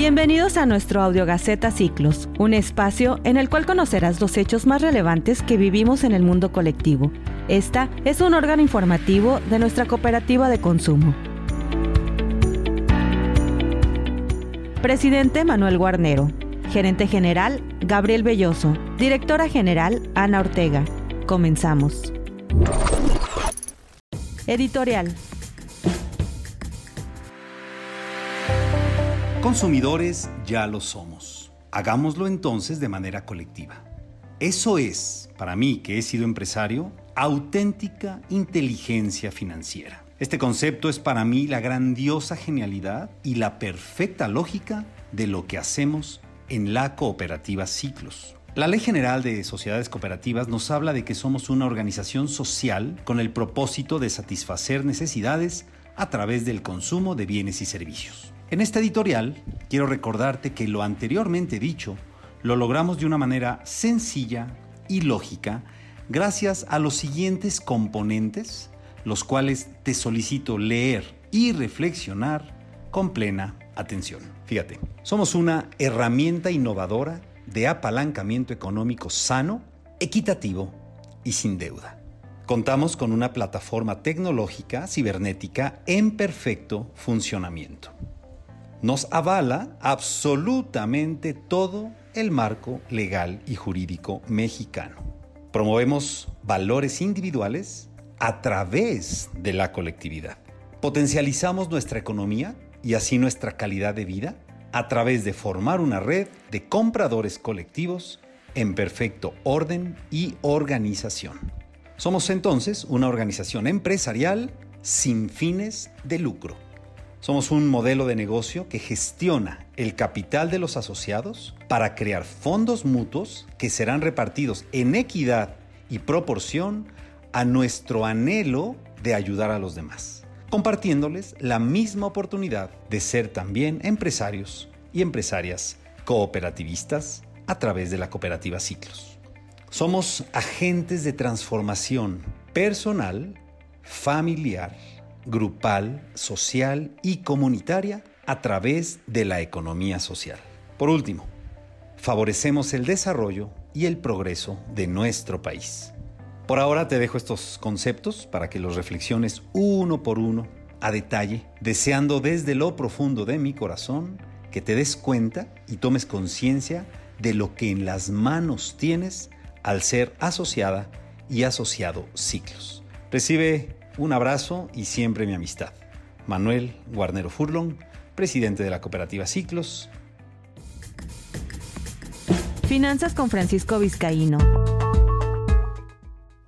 Bienvenidos a nuestro Audio Gaceta Ciclos, un espacio en el cual conocerás los hechos más relevantes que vivimos en el mundo colectivo. Esta es un órgano informativo de nuestra cooperativa de consumo. Presidente Manuel Guarnero. Gerente General Gabriel Belloso. Directora General Ana Ortega. Comenzamos. Editorial. Consumidores ya lo somos. Hagámoslo entonces de manera colectiva. Eso es, para mí que he sido empresario, auténtica inteligencia financiera. Este concepto es para mí la grandiosa genialidad y la perfecta lógica de lo que hacemos en la cooperativa Ciclos. La Ley General de Sociedades Cooperativas nos habla de que somos una organización social con el propósito de satisfacer necesidades a través del consumo de bienes y servicios. En esta editorial quiero recordarte que lo anteriormente dicho lo logramos de una manera sencilla y lógica gracias a los siguientes componentes, los cuales te solicito leer y reflexionar con plena atención. Fíjate, somos una herramienta innovadora de apalancamiento económico sano, equitativo y sin deuda. Contamos con una plataforma tecnológica cibernética en perfecto funcionamiento nos avala absolutamente todo el marco legal y jurídico mexicano. Promovemos valores individuales a través de la colectividad. Potencializamos nuestra economía y así nuestra calidad de vida a través de formar una red de compradores colectivos en perfecto orden y organización. Somos entonces una organización empresarial sin fines de lucro somos un modelo de negocio que gestiona el capital de los asociados para crear fondos mutuos que serán repartidos en equidad y proporción a nuestro anhelo de ayudar a los demás, compartiéndoles la misma oportunidad de ser también empresarios y empresarias cooperativistas a través de la cooperativa Ciclos. Somos agentes de transformación personal, familiar, grupal, social y comunitaria a través de la economía social. Por último, favorecemos el desarrollo y el progreso de nuestro país. Por ahora te dejo estos conceptos para que los reflexiones uno por uno, a detalle, deseando desde lo profundo de mi corazón que te des cuenta y tomes conciencia de lo que en las manos tienes al ser asociada y asociado ciclos. Recibe un abrazo y siempre mi amistad. Manuel Guarnero Furlong, presidente de la cooperativa Ciclos. Finanzas con Francisco Vizcaíno.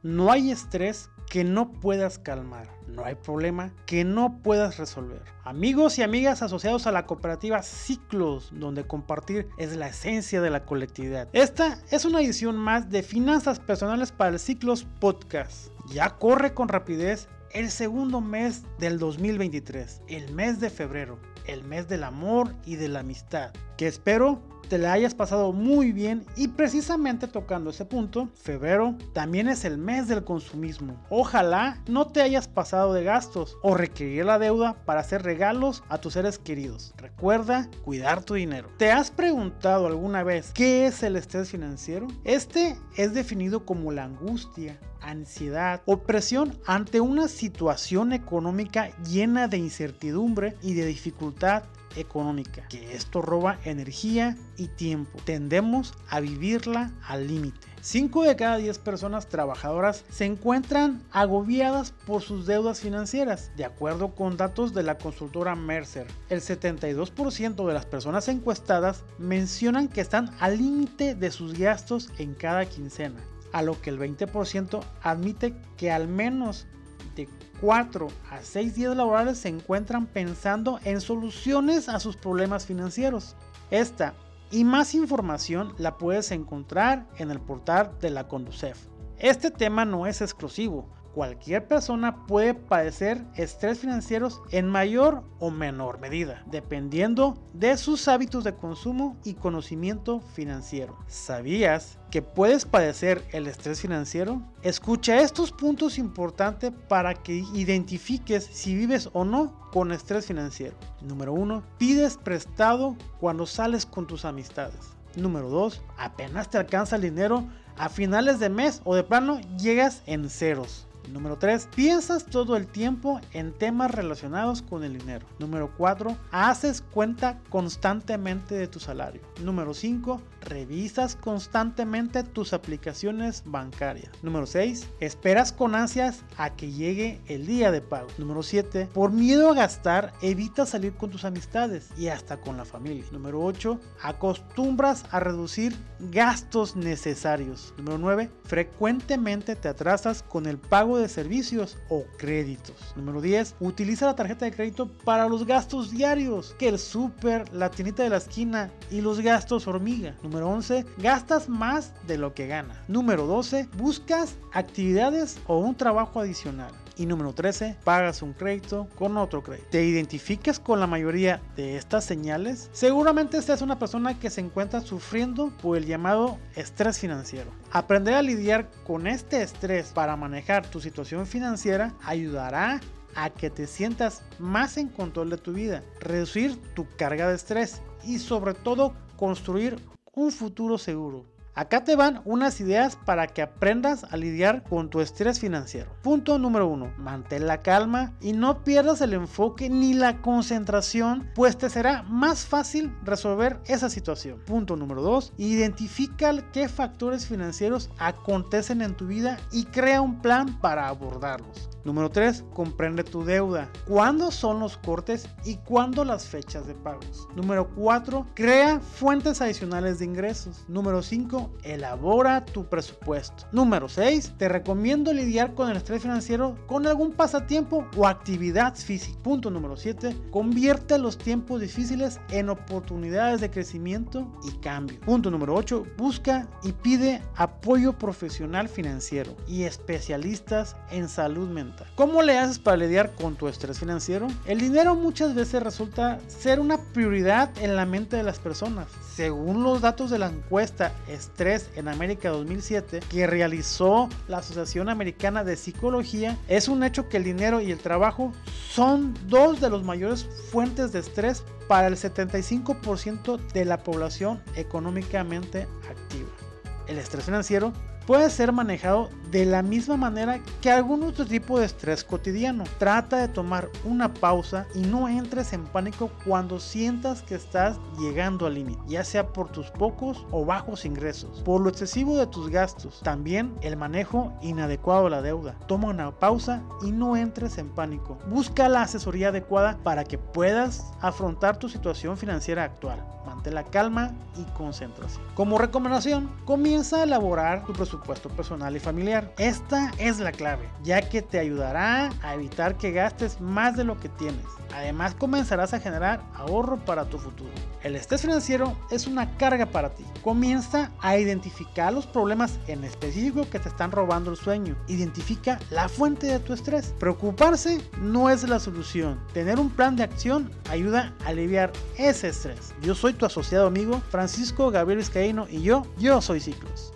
No hay estrés que no puedas calmar. No hay problema que no puedas resolver. Amigos y amigas asociados a la cooperativa Ciclos, donde compartir es la esencia de la colectividad. Esta es una edición más de Finanzas Personales para el Ciclos Podcast. Ya corre con rapidez el segundo mes del 2023, el mes de febrero, el mes del amor y de la amistad, que espero te la hayas pasado muy bien y precisamente tocando ese punto, febrero también es el mes del consumismo. Ojalá no te hayas pasado de gastos o requerir la deuda para hacer regalos a tus seres queridos. Recuerda cuidar tu dinero. ¿Te has preguntado alguna vez qué es el estrés financiero? Este es definido como la angustia, ansiedad o presión ante una situación económica llena de incertidumbre y de dificultad económica, que esto roba energía y tiempo. Tendemos a vivirla al límite. 5 de cada 10 personas trabajadoras se encuentran agobiadas por sus deudas financieras, de acuerdo con datos de la consultora Mercer. El 72% de las personas encuestadas mencionan que están al límite de sus gastos en cada quincena a lo que el 20% admite que al menos de 4 a 6 días laborales se encuentran pensando en soluciones a sus problemas financieros. Esta y más información la puedes encontrar en el portal de la Conducef. Este tema no es exclusivo, Cualquier persona puede padecer estrés financieros en mayor o menor medida, dependiendo de sus hábitos de consumo y conocimiento financiero. ¿Sabías que puedes padecer el estrés financiero? Escucha estos puntos importantes para que identifiques si vives o no con estrés financiero. Número 1. Pides prestado cuando sales con tus amistades. Número 2. Apenas te alcanza el dinero a finales de mes o de plano llegas en ceros. Número 3. Piensas todo el tiempo en temas relacionados con el dinero. Número 4. Haces cuenta constantemente de tu salario. Número 5. Revisas constantemente tus aplicaciones bancarias. Número 6. Esperas con ansias a que llegue el día de pago. Número 7. Por miedo a gastar, evitas salir con tus amistades y hasta con la familia. Número 8. Acostumbras a reducir gastos necesarios. Número 9. Frecuentemente te atrasas con el pago de servicios o créditos. Número 10. Utiliza la tarjeta de crédito para los gastos diarios, que el súper, la tiendita de la esquina y los gastos hormiga. Número 11. Gastas más de lo que gana. Número 12. Buscas actividades o un trabajo adicional. Y número 13, pagas un crédito con otro crédito. ¿Te identificas con la mayoría de estas señales? Seguramente esta es una persona que se encuentra sufriendo por el llamado estrés financiero. Aprender a lidiar con este estrés para manejar tu situación financiera ayudará a que te sientas más en control de tu vida, reducir tu carga de estrés y sobre todo construir un futuro seguro. Acá te van unas ideas para que aprendas a lidiar con tu estrés financiero. Punto número uno, mantén la calma y no pierdas el enfoque ni la concentración, pues te será más fácil resolver esa situación. Punto número dos, identifica qué factores financieros acontecen en tu vida y crea un plan para abordarlos. Número 3. Comprende tu deuda. ¿Cuándo son los cortes y cuándo las fechas de pagos? Número 4. Crea fuentes adicionales de ingresos. Número 5. Elabora tu presupuesto. Número 6. Te recomiendo lidiar con el estrés financiero con algún pasatiempo o actividad física. Punto número 7. Convierte los tiempos difíciles en oportunidades de crecimiento y cambio. Punto número 8. Busca y pide apoyo profesional financiero y especialistas en salud mental. ¿Cómo le haces para lidiar con tu estrés financiero? El dinero muchas veces resulta ser una prioridad en la mente de las personas. Según los datos de la encuesta Estrés en América 2007 que realizó la Asociación Americana de Psicología, es un hecho que el dinero y el trabajo son dos de los mayores fuentes de estrés para el 75% de la población económicamente activa. El estrés financiero puede ser manejado de la misma manera que algún otro tipo de estrés cotidiano. Trata de tomar una pausa y no entres en pánico cuando sientas que estás llegando al límite, ya sea por tus pocos o bajos ingresos, por lo excesivo de tus gastos, también el manejo inadecuado de la deuda. Toma una pausa y no entres en pánico. Busca la asesoría adecuada para que puedas afrontar tu situación financiera actual. La calma y concentración. Como recomendación, comienza a elaborar tu presupuesto personal y familiar. Esta es la clave, ya que te ayudará a evitar que gastes más de lo que tienes. Además, comenzarás a generar ahorro para tu futuro. El estrés financiero es una carga para ti. Comienza a identificar los problemas en específico que te están robando el sueño. Identifica la fuente de tu estrés. Preocuparse no es la solución. Tener un plan de acción ayuda a aliviar ese estrés. Yo soy tu asociado amigo Francisco Gabriel Vizcaíno y yo, yo soy Ciclos.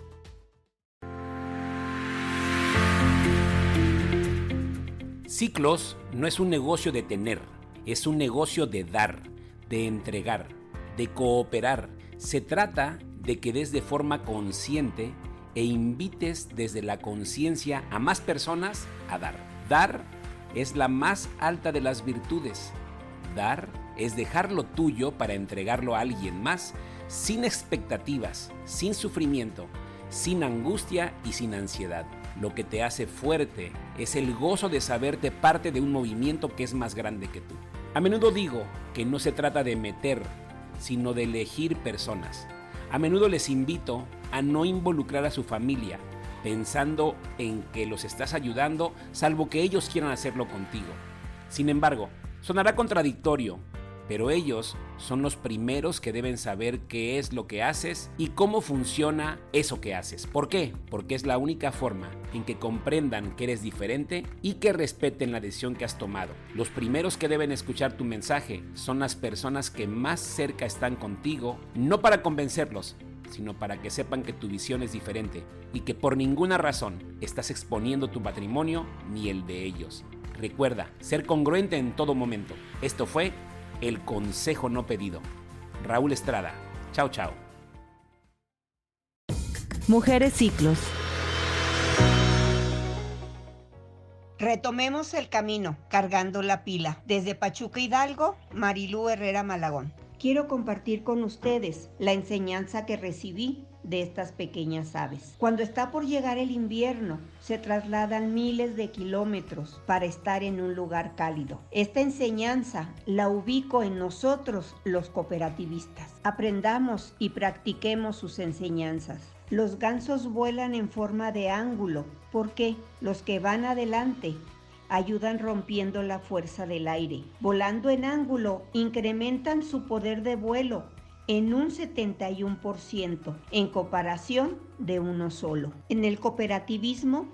Ciclos no es un negocio de tener, es un negocio de dar, de entregar, de cooperar. Se trata de que des de forma consciente e invites desde la conciencia a más personas a dar. Dar es la más alta de las virtudes. Dar es dejar lo tuyo para entregarlo a alguien más sin expectativas, sin sufrimiento, sin angustia y sin ansiedad. Lo que te hace fuerte es el gozo de saberte parte de un movimiento que es más grande que tú. A menudo digo que no se trata de meter, sino de elegir personas. A menudo les invito a no involucrar a su familia, pensando en que los estás ayudando, salvo que ellos quieran hacerlo contigo. Sin embargo, sonará contradictorio, pero ellos son los primeros que deben saber qué es lo que haces y cómo funciona eso que haces. ¿Por qué? Porque es la única forma en que comprendan que eres diferente y que respeten la decisión que has tomado. Los primeros que deben escuchar tu mensaje son las personas que más cerca están contigo, no para convencerlos, sino para que sepan que tu visión es diferente y que por ninguna razón estás exponiendo tu patrimonio ni el de ellos. Recuerda, ser congruente en todo momento. Esto fue el consejo no pedido. Raúl Estrada. Chao, chao. Mujeres Ciclos. Retomemos el camino, cargando la pila. Desde Pachuca Hidalgo, Marilú Herrera Malagón. Quiero compartir con ustedes la enseñanza que recibí de estas pequeñas aves. Cuando está por llegar el invierno, se trasladan miles de kilómetros para estar en un lugar cálido. Esta enseñanza la ubico en nosotros los cooperativistas. Aprendamos y practiquemos sus enseñanzas. Los gansos vuelan en forma de ángulo porque los que van adelante ayudan rompiendo la fuerza del aire. Volando en ángulo, incrementan su poder de vuelo en un 71% en comparación de uno solo. En el cooperativismo,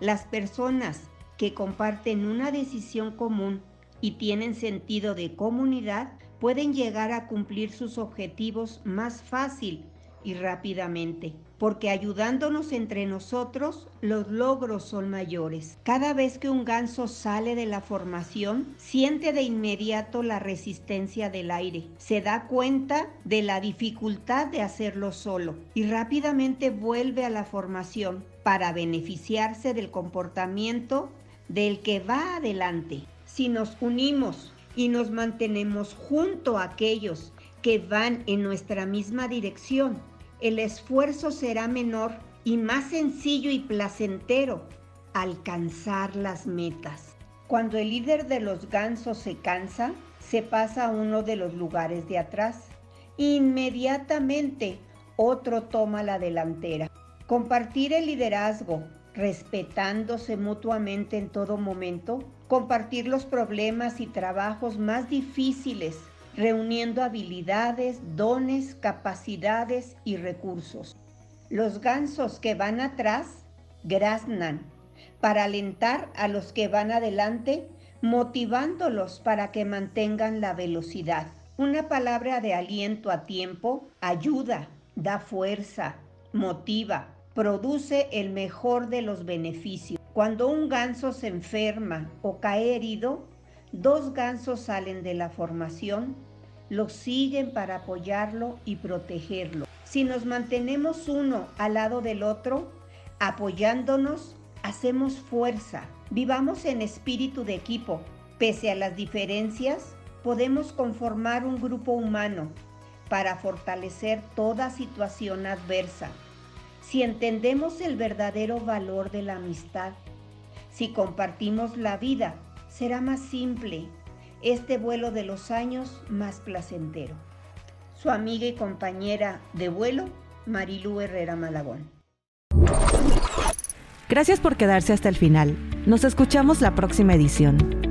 las personas que comparten una decisión común y tienen sentido de comunidad pueden llegar a cumplir sus objetivos más fácil y rápidamente, porque ayudándonos entre nosotros, los logros son mayores. Cada vez que un ganso sale de la formación, siente de inmediato la resistencia del aire, se da cuenta de la dificultad de hacerlo solo y rápidamente vuelve a la formación para beneficiarse del comportamiento del que va adelante. Si nos unimos y nos mantenemos junto a aquellos que van en nuestra misma dirección, el esfuerzo será menor y más sencillo y placentero alcanzar las metas. Cuando el líder de los gansos se cansa, se pasa a uno de los lugares de atrás. Inmediatamente otro toma la delantera. Compartir el liderazgo, respetándose mutuamente en todo momento, compartir los problemas y trabajos más difíciles reuniendo habilidades, dones, capacidades y recursos. Los gansos que van atrás graznan para alentar a los que van adelante, motivándolos para que mantengan la velocidad. Una palabra de aliento a tiempo ayuda, da fuerza, motiva, produce el mejor de los beneficios. Cuando un ganso se enferma o cae herido, Dos gansos salen de la formación, lo siguen para apoyarlo y protegerlo. Si nos mantenemos uno al lado del otro, apoyándonos, hacemos fuerza. Vivamos en espíritu de equipo. Pese a las diferencias, podemos conformar un grupo humano para fortalecer toda situación adversa. Si entendemos el verdadero valor de la amistad, si compartimos la vida, será más simple este vuelo de los años más placentero. Su amiga y compañera de vuelo, Marilú Herrera Malagón. Gracias por quedarse hasta el final. Nos escuchamos la próxima edición.